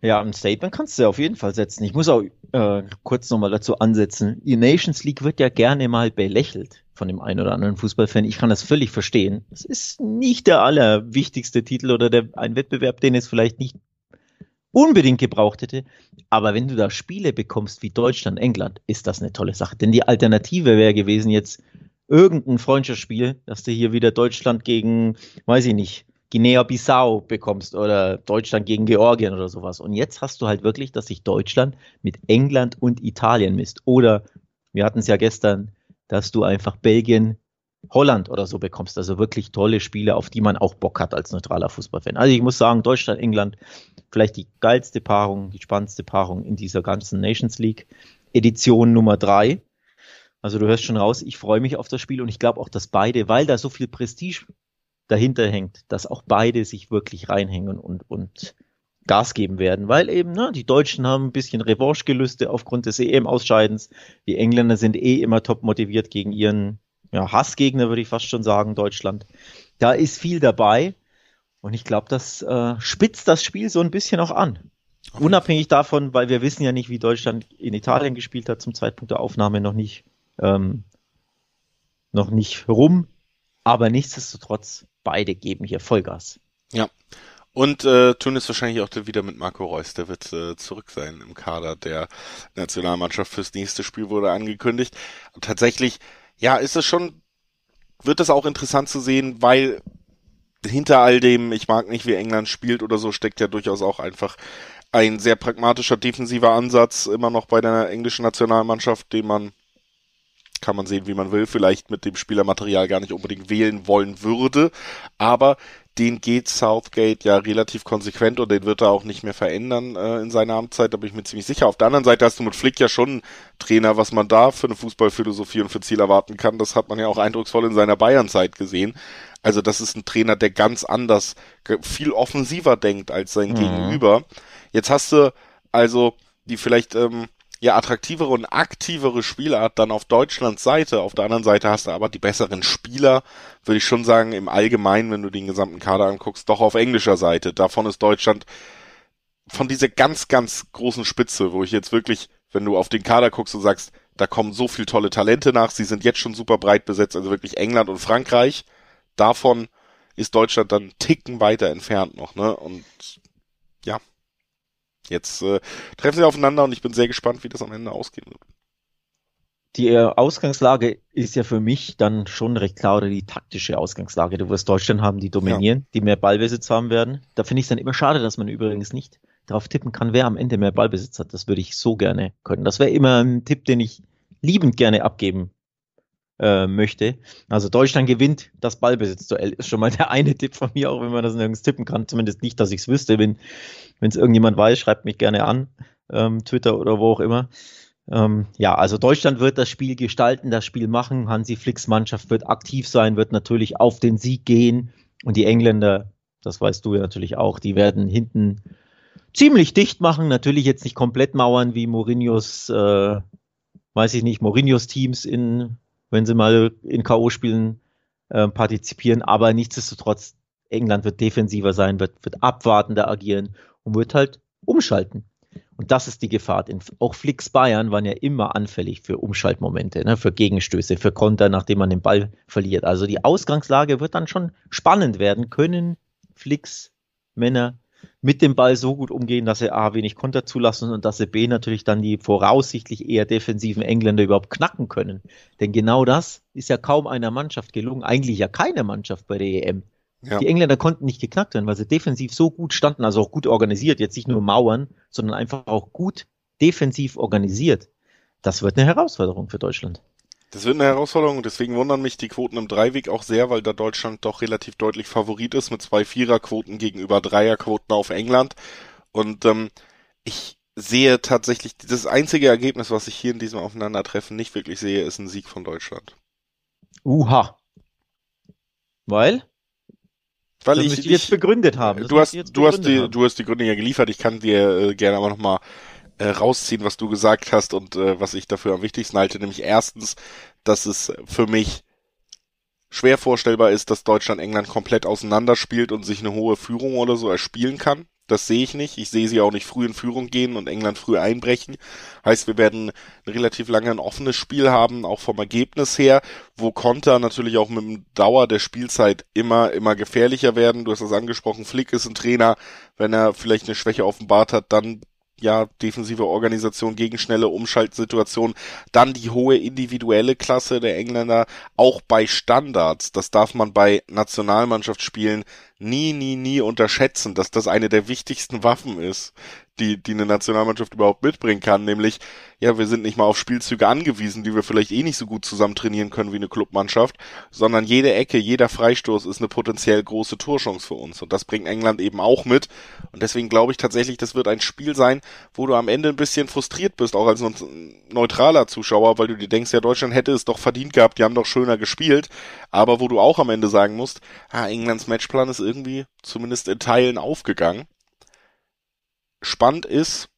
Ja, ein Statement kannst du ja auf jeden Fall setzen. Ich muss auch äh, kurz nochmal dazu ansetzen. Die Nations League wird ja gerne mal belächelt von dem einen oder anderen Fußballfan. Ich kann das völlig verstehen. Es ist nicht der allerwichtigste Titel oder der, ein Wettbewerb, den es vielleicht nicht unbedingt gebraucht hätte. Aber wenn du da Spiele bekommst wie Deutschland, England, ist das eine tolle Sache. Denn die Alternative wäre gewesen jetzt irgendein Freundschaftsspiel, dass du hier wieder Deutschland gegen, weiß ich nicht, Guinea-Bissau bekommst oder Deutschland gegen Georgien oder sowas. Und jetzt hast du halt wirklich, dass sich Deutschland mit England und Italien misst. Oder wir hatten es ja gestern, dass du einfach Belgien Holland oder so bekommst. Also wirklich tolle Spiele, auf die man auch Bock hat als neutraler Fußballfan. Also ich muss sagen, Deutschland, England, vielleicht die geilste Paarung, die spannendste Paarung in dieser ganzen Nations League. Edition Nummer drei. Also du hörst schon raus, ich freue mich auf das Spiel und ich glaube auch, dass beide, weil da so viel Prestige dahinter hängt, dass auch beide sich wirklich reinhängen und, und Gas geben werden, weil eben, ne, die Deutschen haben ein bisschen Revanchegelüste aufgrund des EM-Ausscheidens. Die Engländer sind eh immer top motiviert gegen ihren ja, Hassgegner, würde ich fast schon sagen, Deutschland. Da ist viel dabei. Und ich glaube, das äh, spitzt das Spiel so ein bisschen auch an. Unabhängig davon, weil wir wissen ja nicht, wie Deutschland in Italien gespielt hat, zum Zeitpunkt der Aufnahme noch nicht, ähm, noch nicht rum. Aber nichtsdestotrotz, beide geben hier Vollgas. Ja. Und äh, tun es wahrscheinlich auch wieder mit Marco Reus. Der wird äh, zurück sein im Kader der Nationalmannschaft fürs nächste Spiel wurde angekündigt. Und tatsächlich ja, ist es schon, wird es auch interessant zu sehen, weil hinter all dem, ich mag nicht, wie England spielt oder so, steckt ja durchaus auch einfach ein sehr pragmatischer defensiver Ansatz immer noch bei der englischen Nationalmannschaft, den man kann man sehen, wie man will, vielleicht mit dem Spielermaterial gar nicht unbedingt wählen wollen würde, aber den geht Southgate ja relativ konsequent und den wird er auch nicht mehr verändern äh, in seiner Amtszeit, da bin ich mir ziemlich sicher. Auf der anderen Seite hast du mit Flick ja schon einen Trainer, was man da für eine Fußballphilosophie und für Ziel erwarten kann. Das hat man ja auch eindrucksvoll in seiner Bayernzeit gesehen. Also das ist ein Trainer, der ganz anders, viel offensiver denkt als sein mhm. Gegenüber. Jetzt hast du also die vielleicht ähm, ja attraktivere und aktivere Spielart dann auf Deutschlands Seite. Auf der anderen Seite hast du aber die besseren Spieler, würde ich schon sagen, im Allgemeinen, wenn du den gesamten Kader anguckst, doch auf englischer Seite. Davon ist Deutschland von dieser ganz, ganz großen Spitze, wo ich jetzt wirklich, wenn du auf den Kader guckst und sagst, da kommen so viel tolle Talente nach, sie sind jetzt schon super breit besetzt, also wirklich England und Frankreich. Davon ist Deutschland dann Ticken weiter entfernt noch, ne? Und Jetzt äh, treffen sie aufeinander und ich bin sehr gespannt, wie das am Ende ausgehen wird. Die äh, Ausgangslage ist ja für mich dann schon recht klar, oder die taktische Ausgangslage. Du wirst Deutschland haben, die dominieren, ja. die mehr Ballbesitz haben werden. Da finde ich es dann immer schade, dass man übrigens nicht darauf tippen kann, wer am Ende mehr Ballbesitz hat. Das würde ich so gerne können. Das wäre immer ein Tipp, den ich liebend gerne abgeben äh, möchte. Also Deutschland gewinnt das Ballbesitzduell ist schon mal der eine Tipp von mir, auch wenn man das nirgends tippen kann. Zumindest nicht, dass ich es wüsste. Wenn es irgendjemand weiß, schreibt mich gerne an, ähm, Twitter oder wo auch immer. Ähm, ja, also Deutschland wird das Spiel gestalten, das Spiel machen. Hansi Flicks Mannschaft wird aktiv sein, wird natürlich auf den Sieg gehen. Und die Engländer, das weißt du ja natürlich auch, die werden hinten ziemlich dicht machen. Natürlich jetzt nicht komplett mauern wie Mourinhos, äh, weiß ich nicht, Mourinhos Teams in wenn sie mal in K.O.-Spielen äh, partizipieren. Aber nichtsdestotrotz, England wird defensiver sein, wird, wird abwartender agieren und wird halt umschalten. Und das ist die Gefahr. Denn auch Flicks Bayern waren ja immer anfällig für Umschaltmomente, ne, für Gegenstöße, für Konter, nachdem man den Ball verliert. Also die Ausgangslage wird dann schon spannend werden. Können Flicks Männer mit dem Ball so gut umgehen, dass sie A wenig Konter zulassen und dass sie B natürlich dann die voraussichtlich eher defensiven Engländer überhaupt knacken können. Denn genau das ist ja kaum einer Mannschaft gelungen, eigentlich ja keine Mannschaft bei der EM. Ja. Die Engländer konnten nicht geknackt werden, weil sie defensiv so gut standen, also auch gut organisiert, jetzt nicht nur Mauern, sondern einfach auch gut defensiv organisiert. Das wird eine Herausforderung für Deutschland. Das wird eine Herausforderung und deswegen wundern mich die Quoten im Dreiweg auch sehr, weil da Deutschland doch relativ deutlich Favorit ist mit zwei Viererquoten gegenüber Dreierquoten auf England. Und ähm, ich sehe tatsächlich, das einzige Ergebnis, was ich hier in diesem Aufeinandertreffen nicht wirklich sehe, ist ein Sieg von Deutschland. Uha. Weil? Weil ich, ich jetzt begründet haben. Das du hast, du hast die, haben. du hast die Gründe ja geliefert. Ich kann dir äh, gerne aber nochmal äh, rausziehen, was du gesagt hast und äh, was ich dafür am wichtigsten halte, nämlich erstens, dass es für mich schwer vorstellbar ist, dass Deutschland England komplett auseinanderspielt und sich eine hohe Führung oder so erspielen kann. Das sehe ich nicht. Ich sehe sie auch nicht früh in Führung gehen und England früh einbrechen. Heißt, wir werden relativ lange ein offenes Spiel haben, auch vom Ergebnis her, wo Konter natürlich auch mit dem Dauer der Spielzeit immer, immer gefährlicher werden. Du hast das angesprochen, Flick ist ein Trainer. Wenn er vielleicht eine Schwäche offenbart hat, dann ja, defensive Organisation gegen schnelle Umschaltsituationen. Dann die hohe individuelle Klasse der Engländer, auch bei Standards. Das darf man bei Nationalmannschaftsspielen nie, nie, nie unterschätzen, dass das eine der wichtigsten Waffen ist, die, die eine Nationalmannschaft überhaupt mitbringen kann, nämlich, ja, wir sind nicht mal auf Spielzüge angewiesen, die wir vielleicht eh nicht so gut zusammen trainieren können wie eine Clubmannschaft, sondern jede Ecke, jeder Freistoß ist eine potenziell große Torchance für uns. Und das bringt England eben auch mit. Und deswegen glaube ich tatsächlich, das wird ein Spiel sein, wo du am Ende ein bisschen frustriert bist, auch als neutraler Zuschauer, weil du dir denkst, ja, Deutschland hätte es doch verdient gehabt, die haben doch schöner gespielt, aber wo du auch am Ende sagen musst, ah, Englands Matchplan ist irgendwie zumindest in Teilen aufgegangen. Spannend ist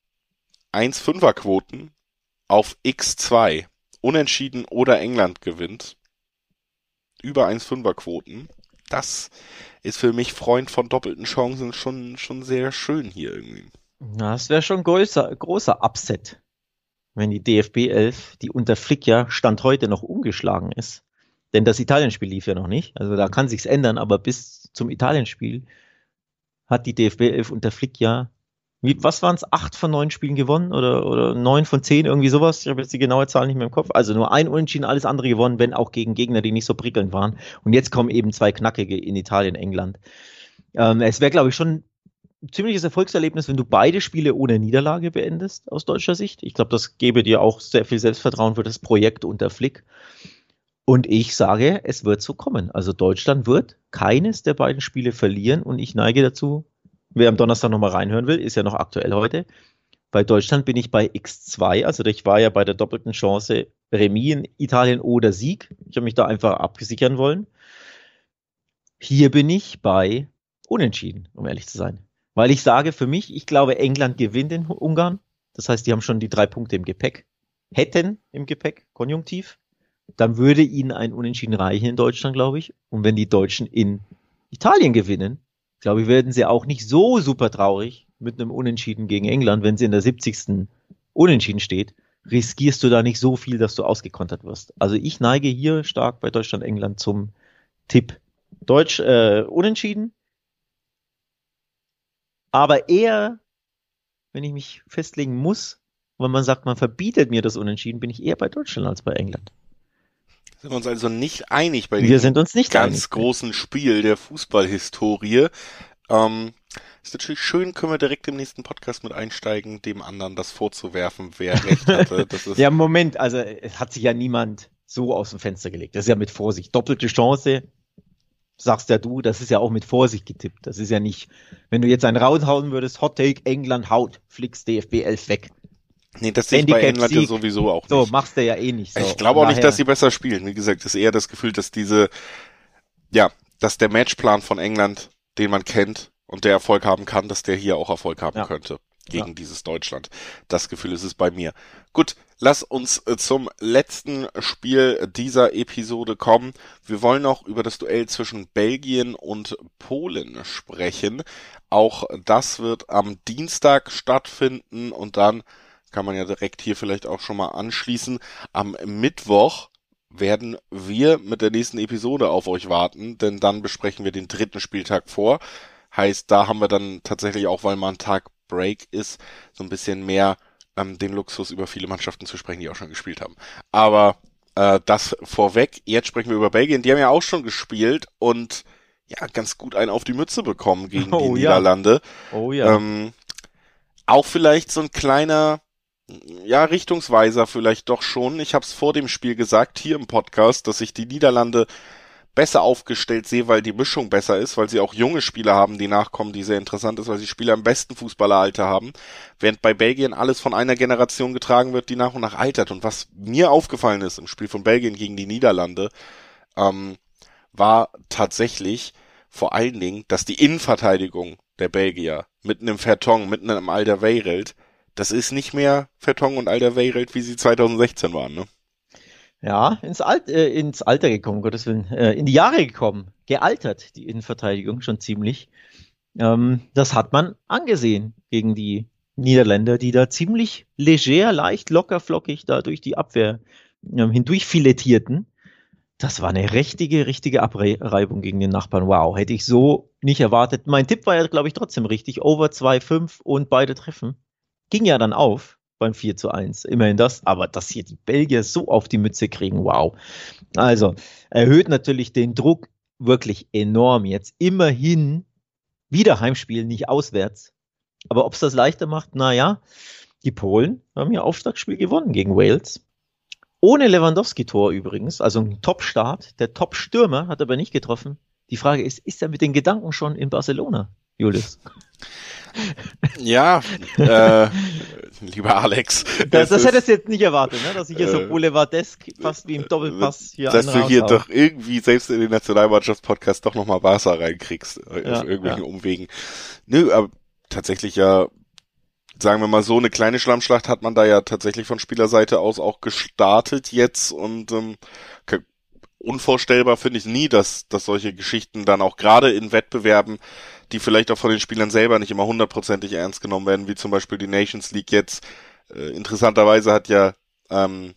1,5er Quoten auf X2. Unentschieden oder England gewinnt. Über 1,5er Quoten. Das ist für mich Freund von doppelten Chancen schon, schon sehr schön hier irgendwie. Das wäre schon größer, großer Upset, wenn die DFB 11, die unter Flick ja Stand heute noch ungeschlagen ist, denn das Italienspiel lief ja noch nicht. Also da kann sich's ändern, aber bis zum Italienspiel hat die DFB 11 unter Flick ja, wie, was waren es, acht von neun Spielen gewonnen oder, oder neun von zehn, irgendwie sowas. Ich habe jetzt die genaue Zahl nicht mehr im Kopf. Also nur ein Unentschieden, alles andere gewonnen, wenn auch gegen Gegner, die nicht so prickelnd waren. Und jetzt kommen eben zwei Knackige in Italien, England. Ähm, es wäre, glaube ich, schon ein ziemliches Erfolgserlebnis, wenn du beide Spiele ohne Niederlage beendest, aus deutscher Sicht. Ich glaube, das gäbe dir auch sehr viel Selbstvertrauen für das Projekt unter Flick. Und ich sage, es wird so kommen. Also Deutschland wird keines der beiden Spiele verlieren und ich neige dazu, wer am Donnerstag nochmal reinhören will, ist ja noch aktuell heute. Bei Deutschland bin ich bei X2, also ich war ja bei der doppelten Chance Remis in Italien oder Sieg. Ich habe mich da einfach abgesichern wollen. Hier bin ich bei Unentschieden, um ehrlich zu sein. Weil ich sage für mich, ich glaube, England gewinnt in Ungarn. Das heißt, die haben schon die drei Punkte im Gepäck. Hätten im Gepäck, konjunktiv. Dann würde ihnen ein Unentschieden reichen in Deutschland, glaube ich. Und wenn die Deutschen in Italien gewinnen, glaube ich, werden sie auch nicht so super traurig mit einem Unentschieden gegen England, wenn sie in der 70. Unentschieden steht, riskierst du da nicht so viel, dass du ausgekontert wirst. Also ich neige hier stark bei Deutschland-England zum Tipp. Deutsch äh, Unentschieden, aber eher, wenn ich mich festlegen muss, wenn man sagt, man verbietet mir das Unentschieden, bin ich eher bei Deutschland als bei England. Sind wir uns also nicht einig bei Wir sind uns nicht ganz einig. großen Spiel der Fußballhistorie. Ähm, ist natürlich schön, können wir direkt im nächsten Podcast mit einsteigen, dem anderen das vorzuwerfen, wer <laughs> recht hatte. Das ist Ja, Moment, also es hat sich ja niemand so aus dem Fenster gelegt. Das ist ja mit Vorsicht. Doppelte Chance, sagst ja du, das ist ja auch mit Vorsicht getippt. Das ist ja nicht, wenn du jetzt einen raushauen würdest, Hot Take, England haut, Flix DFB 11 weg. Nee, das sehe ich bei England ja sowieso auch So, nicht. machst du ja eh nicht so. ich glaube auch nicht, dass sie besser spielen. Wie gesagt, ist eher das Gefühl, dass diese, ja, dass der Matchplan von England, den man kennt und der Erfolg haben kann, dass der hier auch Erfolg haben Ja. könnte gegen dieses Deutschland. Das Gefühl ist es bei mir. Gut, lass uns äh, zum letzten Spiel dieser Episode kommen. Wir wollen noch über das Duell zwischen Belgien und Polen sprechen. Auch das wird am Dienstag stattfinden und dann kann man ja direkt hier vielleicht auch schon mal anschließen. Am Mittwoch werden wir mit der nächsten Episode auf euch warten, denn dann besprechen wir den dritten Spieltag vor. Heißt, da haben wir dann tatsächlich auch, weil mal ein Tag Break ist, so ein bisschen mehr ähm, den Luxus über viele Mannschaften zu sprechen, die auch schon gespielt haben. Aber äh, das vorweg. Jetzt sprechen wir über Belgien. Die haben ja auch schon gespielt und ja, ganz gut einen auf die Mütze bekommen gegen Oh, die ja. Niederlande. Oh ja. Ähm, auch vielleicht so ein kleiner, ja, Richtungsweiser vielleicht doch schon. Ich habe es vor dem Spiel gesagt, hier im Podcast, dass ich die Niederlande besser aufgestellt sehe, weil die Mischung besser ist, weil sie auch junge Spieler haben, die nachkommen, die sehr interessant ist, weil sie Spieler im besten Fußballeralter haben, während bei Belgien alles von einer Generation getragen wird, die nach und nach altert. Und was mir aufgefallen ist im Spiel von Belgien gegen die Niederlande, ähm, war tatsächlich vor allen Dingen, dass die Innenverteidigung der Belgier mit einem Vertong, mit einem Alderweireld, das ist nicht mehr Vertong und Alderweireld, wie sie 2016 waren, ne? Ja, ins, Alt, äh, ins Alter gekommen, Gottes Willen, äh, in die Jahre gekommen, gealtert, die Innenverteidigung schon ziemlich. Ähm, das hat man angesehen gegen die Niederländer, die da ziemlich leger, leicht, locker, flockig da durch die Abwehr ähm, hindurch filettierten. Das war eine richtige, richtige Abreibung gegen den Nachbarn. Wow, hätte ich so nicht erwartet. Mein Tipp war ja, glaube ich, trotzdem richtig. Over 2-5 und beide treffen. Ging ja dann auf beim 4 zu 1. Immerhin das, aber dass hier die Belgier so auf die Mütze kriegen, wow. Also, erhöht natürlich den Druck wirklich enorm jetzt. Immerhin wieder Heimspiel, nicht auswärts. Aber ob es das leichter macht, naja, die Polen haben ihr Aufschlagspiel gewonnen gegen Wales. Ohne Lewandowski-Tor übrigens, also ein Top-Start. Der Top-Stürmer hat aber nicht getroffen. Die Frage ist, ist er mit den Gedanken schon in Barcelona, Julius? Ja, äh, lieber Alex. Das, das es hättest du jetzt nicht erwartet, ne? dass ich hier so äh, boulevardesk fast wie im Doppelpass hier dass du hier raushau. doch irgendwie selbst in den Nationalmannschaftspodcast doch nochmal Barca reinkriegst, äh, Ja, auf irgendwelchen ja. Umwegen. Nö, aber tatsächlich ja, sagen wir mal so, eine kleine Schlammschlacht hat man da ja tatsächlich von Spielerseite aus auch gestartet jetzt und ähm, unvorstellbar finde ich nie, dass, dass solche Geschichten dann auch gerade in Wettbewerben, die vielleicht auch von den Spielern selber nicht immer hundertprozentig ernst genommen werden, wie zum Beispiel die Nations League jetzt. Äh, interessanterweise hat ja ähm,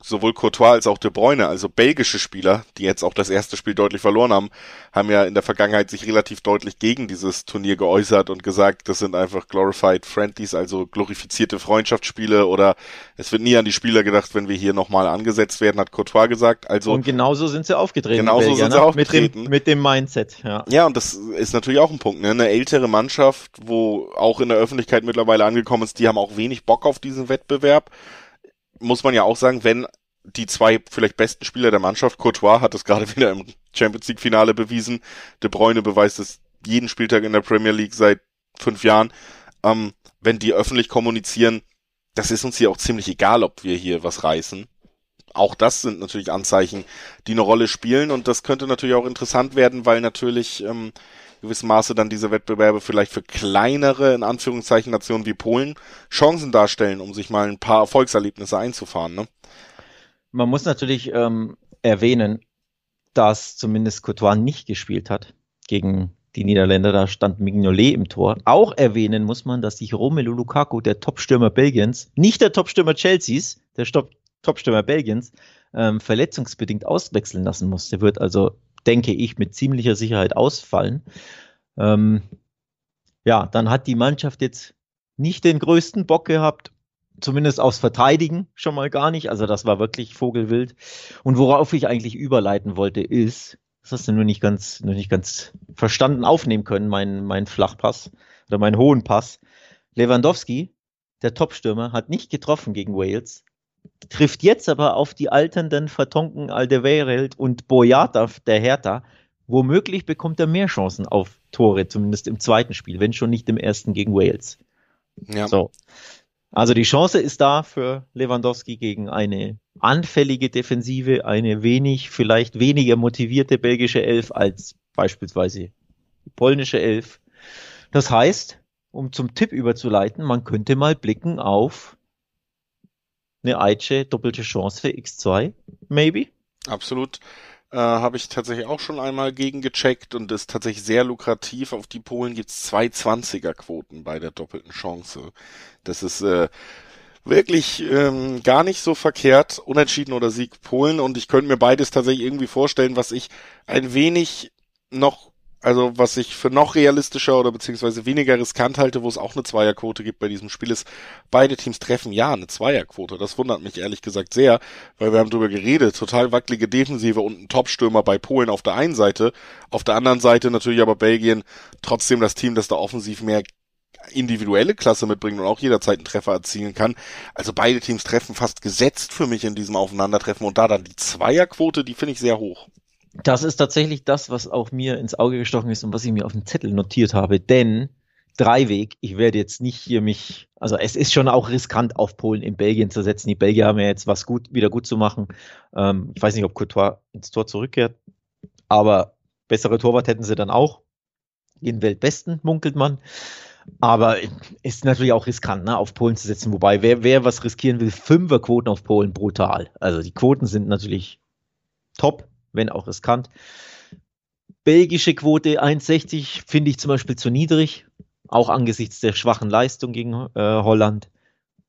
sowohl Courtois als auch De Bruyne, also belgische Spieler, die jetzt auch das erste Spiel deutlich verloren haben, haben ja in der Vergangenheit sich relativ deutlich gegen dieses Turnier geäußert und gesagt, das sind einfach glorified friendlies, also glorifizierte Freundschaftsspiele oder es wird nie an die Spieler gedacht, wenn wir hier nochmal angesetzt werden, hat Courtois gesagt. Also Und genauso sind sie aufgetreten. Genauso Belgier, sind sie ne? aufgetreten. Mit dem, mit dem Mindset, ja. Ja, und das ist natürlich auch ein Punkt. Ne? Eine ältere Mannschaft, wo auch in der Öffentlichkeit mittlerweile angekommen ist, die haben auch wenig Bock auf diesen Wettbewerb. Muss man ja auch sagen, wenn die zwei vielleicht besten Spieler der Mannschaft, Courtois hat es gerade <laughs> wieder im Champions League Finale bewiesen, De Bruyne beweist es jeden Spieltag in der Premier League seit fünf Jahren, ähm, wenn die öffentlich kommunizieren, das ist uns hier auch ziemlich egal, ob wir hier was reißen. Auch das sind natürlich Anzeichen, die eine Rolle spielen und das könnte natürlich auch interessant werden, weil natürlich ähm, gewissem Maße dann diese Wettbewerbe vielleicht für kleinere, in Anführungszeichen, Nationen wie Polen Chancen darstellen, um sich mal ein paar Erfolgserlebnisse einzufahren. Ne? Man muss natürlich ähm, erwähnen, dass zumindest Courtois nicht gespielt hat gegen die Niederländer, da stand Mignolet im Tor. Auch erwähnen muss man, dass sich Romelu Lukaku, der Topstürmer Belgiens, nicht der Topstürmer Chelseas, der Topstürmer Belgiens, ähm, verletzungsbedingt auswechseln lassen muss. Der wird also, denke ich, mit ziemlicher Sicherheit ausfallen. Ähm, ja, dann hat die Mannschaft jetzt nicht den größten Bock gehabt, zumindest aufs Verteidigen schon mal gar nicht. Also das war wirklich Vogelwild. Und worauf ich eigentlich überleiten wollte, ist, das hast du nur nicht ganz, nur nicht ganz verstanden aufnehmen können, mein, mein Flachpass oder mein hohen Pass. Lewandowski, der Topstürmer, hat nicht getroffen gegen Wales, trifft jetzt aber auf die alternden Vertonken Alderweireld und Boyata der Hertha. Womöglich bekommt er mehr Chancen auf Tore, zumindest im zweiten Spiel, wenn schon nicht im ersten gegen Wales. Ja. So. Also die Chance ist da für Lewandowski gegen eine anfällige Defensive, eine wenig, vielleicht weniger motivierte belgische Elf als beispielsweise die polnische Elf. Das heißt, um zum Tipp überzuleiten, man könnte mal blicken auf eine Eiche doppelte Chance für X2, maybe? Absolut. Äh, Habe ich tatsächlich auch schon einmal gegengecheckt und ist tatsächlich sehr lukrativ. Auf die Polen gibt's zwei 20er Quoten bei der doppelten Chance. Das ist äh, wirklich ähm, gar nicht so verkehrt. Unentschieden oder Sieg Polen und ich könnte mir beides tatsächlich irgendwie vorstellen, was ich ein wenig noch also was ich für noch realistischer oder beziehungsweise weniger riskant halte, wo es auch eine Zweierquote gibt bei diesem Spiel, ist, beide Teams treffen ja eine Zweierquote. Das wundert mich ehrlich gesagt sehr, weil wir haben darüber geredet, total wackelige Defensive und ein Topstürmer bei Polen auf der einen Seite, auf der anderen Seite natürlich aber Belgien trotzdem das Team, das da offensiv mehr individuelle Klasse mitbringt und auch jederzeit einen Treffer erzielen kann. Also beide Teams treffen fast gesetzt für mich in diesem Aufeinandertreffen und da dann die Zweierquote, die finde ich sehr hoch. Das ist tatsächlich das, was auch mir ins Auge gestochen ist und was ich mir auf dem Zettel notiert habe, denn Dreiweg, ich werde jetzt nicht hier mich, also es ist schon auch riskant, auf Polen in Belgien zu setzen. Die Belgier haben ja jetzt was gut, wieder gut zu machen. Ähm, ich weiß nicht, ob Courtois ins Tor zurückkehrt, aber bessere Torwart hätten sie dann auch. Den Weltbesten, munkelt man. Aber ist natürlich auch riskant, ne, auf Polen zu setzen. Wobei, wer, wer was riskieren will, Fünferquoten auf Polen, brutal. Also die Quoten sind natürlich top wenn auch riskant. Belgische Quote 1,60 finde ich zum Beispiel zu niedrig, auch angesichts der schwachen Leistung gegen äh, Holland.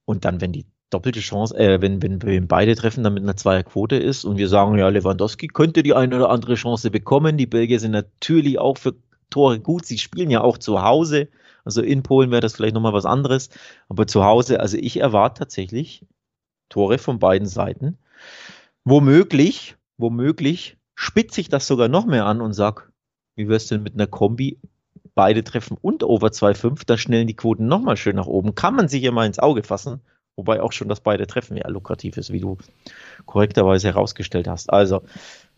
Und dann, wenn die doppelte Chance, äh, wenn, wenn wir beide treffen, dann mit einer Zweierquote ist und wir sagen, ja, Lewandowski könnte die eine oder andere Chance bekommen. Die Belgier sind natürlich auch für Tore gut. Sie spielen ja auch zu Hause. Also in Polen wäre das vielleicht nochmal was anderes. Aber zu Hause, also ich erwarte tatsächlich Tore von beiden Seiten. Womöglich, womöglich spitze ich das sogar noch mehr an und sag, wie wär's denn mit einer Kombi? Beide treffen und Over 2,5, da schnellen die Quoten nochmal schön nach oben. Kann man sich ja mal ins Auge fassen. Wobei auch schon das beide Treffen ja lukrativ ist, wie du korrekterweise herausgestellt hast. Also,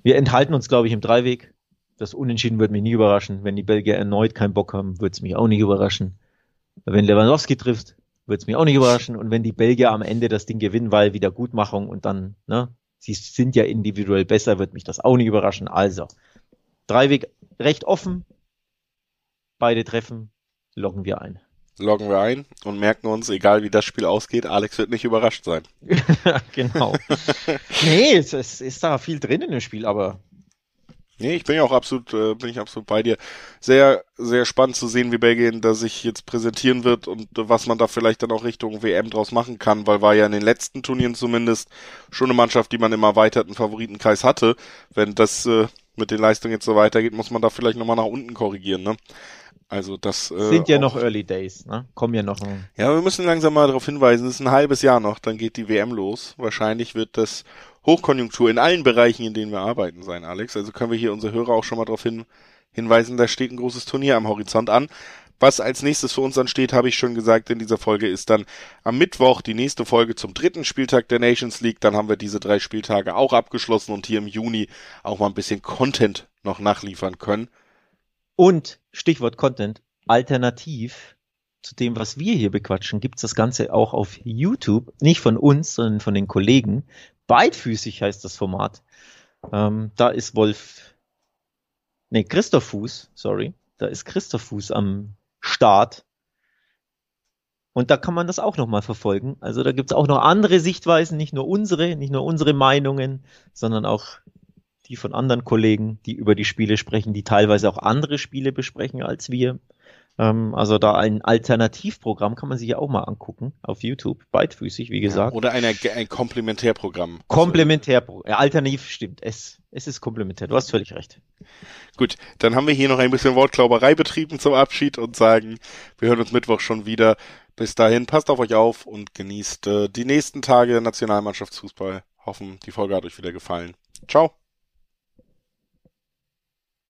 wir enthalten uns, glaube ich, im Dreiweg. Das Unentschieden wird mich nie überraschen. Wenn die Belgier erneut keinen Bock haben, wird es mich auch nicht überraschen. Wenn Lewandowski trifft, wird es mich auch nicht überraschen. Und wenn die Belgier am Ende das Ding gewinnen, weil Wiedergutmachung und dann ne, Sie sind ja individuell besser, wird mich das auch nicht überraschen. Also, Dreiweg recht offen. Beide treffen, loggen wir ein. Loggen wir ein und merken uns, egal wie das Spiel ausgeht, Alex wird nicht überrascht sein. <laughs> genau. <laughs> nee, es, es ist da viel drin in dem Spiel, aber Nee, ich bin ja auch absolut, äh, bin ich absolut bei dir. Sehr, sehr spannend zu sehen, wie Belgien da sich jetzt präsentieren wird und was man da vielleicht dann auch Richtung WM draus machen kann, weil war ja in den letzten Turnieren zumindest schon eine Mannschaft, die man im erweiterten Favoritenkreis hatte. Wenn das äh, mit den Leistungen jetzt so weitergeht, muss man da vielleicht nochmal nach unten korrigieren, ne? Also das äh, sind ja noch Early Days, ne? Kommen ja noch. Ja, wir müssen langsam mal darauf hinweisen, es ist ein halbes Jahr noch, dann geht die WM los. Wahrscheinlich wird das Hochkonjunktur in allen Bereichen, in denen wir arbeiten, sein, Alex. Also können wir hier unsere Hörer auch schon mal darauf hin, hinweisen, da steht ein großes Turnier am Horizont an. Was als nächstes für uns ansteht, habe ich schon gesagt in dieser Folge, ist dann am Mittwoch die nächste Folge zum dritten Spieltag der Nations League. Dann haben wir diese drei Spieltage auch abgeschlossen und hier im Juni auch mal ein bisschen Content noch nachliefern können. Und Stichwort Content, alternativ zu dem, was wir hier bequatschen, gibt's das Ganze auch auf YouTube. Nicht von uns, sondern von den Kollegen. Beidfüßig heißt das Format. Ähm, da ist Wolf, nee, Christoph Fuß, sorry. Da ist Christoph Fuß am Start. Und da kann man das auch nochmal verfolgen. Also da gibt's auch noch andere Sichtweisen, nicht nur unsere, nicht nur unsere Meinungen, sondern auch die von anderen Kollegen, die über die Spiele sprechen, die teilweise auch andere Spiele besprechen als wir. Ähm, also da ein Alternativprogramm kann man sich ja auch mal angucken auf YouTube, beidfüßig, wie gesagt. Ja, oder eine, ein Komplementärprogramm. Komplementärprogramm. Ja, alternativ stimmt. Es, es ist komplementär. Du hast völlig recht. Gut, dann haben wir hier noch ein bisschen Wortklauberei betrieben zum Abschied und sagen, wir hören uns Mittwoch schon wieder. Bis dahin, passt auf euch auf und genießt äh, die nächsten Tage Nationalmannschaftsfußball. Hoffen, die Folge hat euch wieder gefallen. Ciao.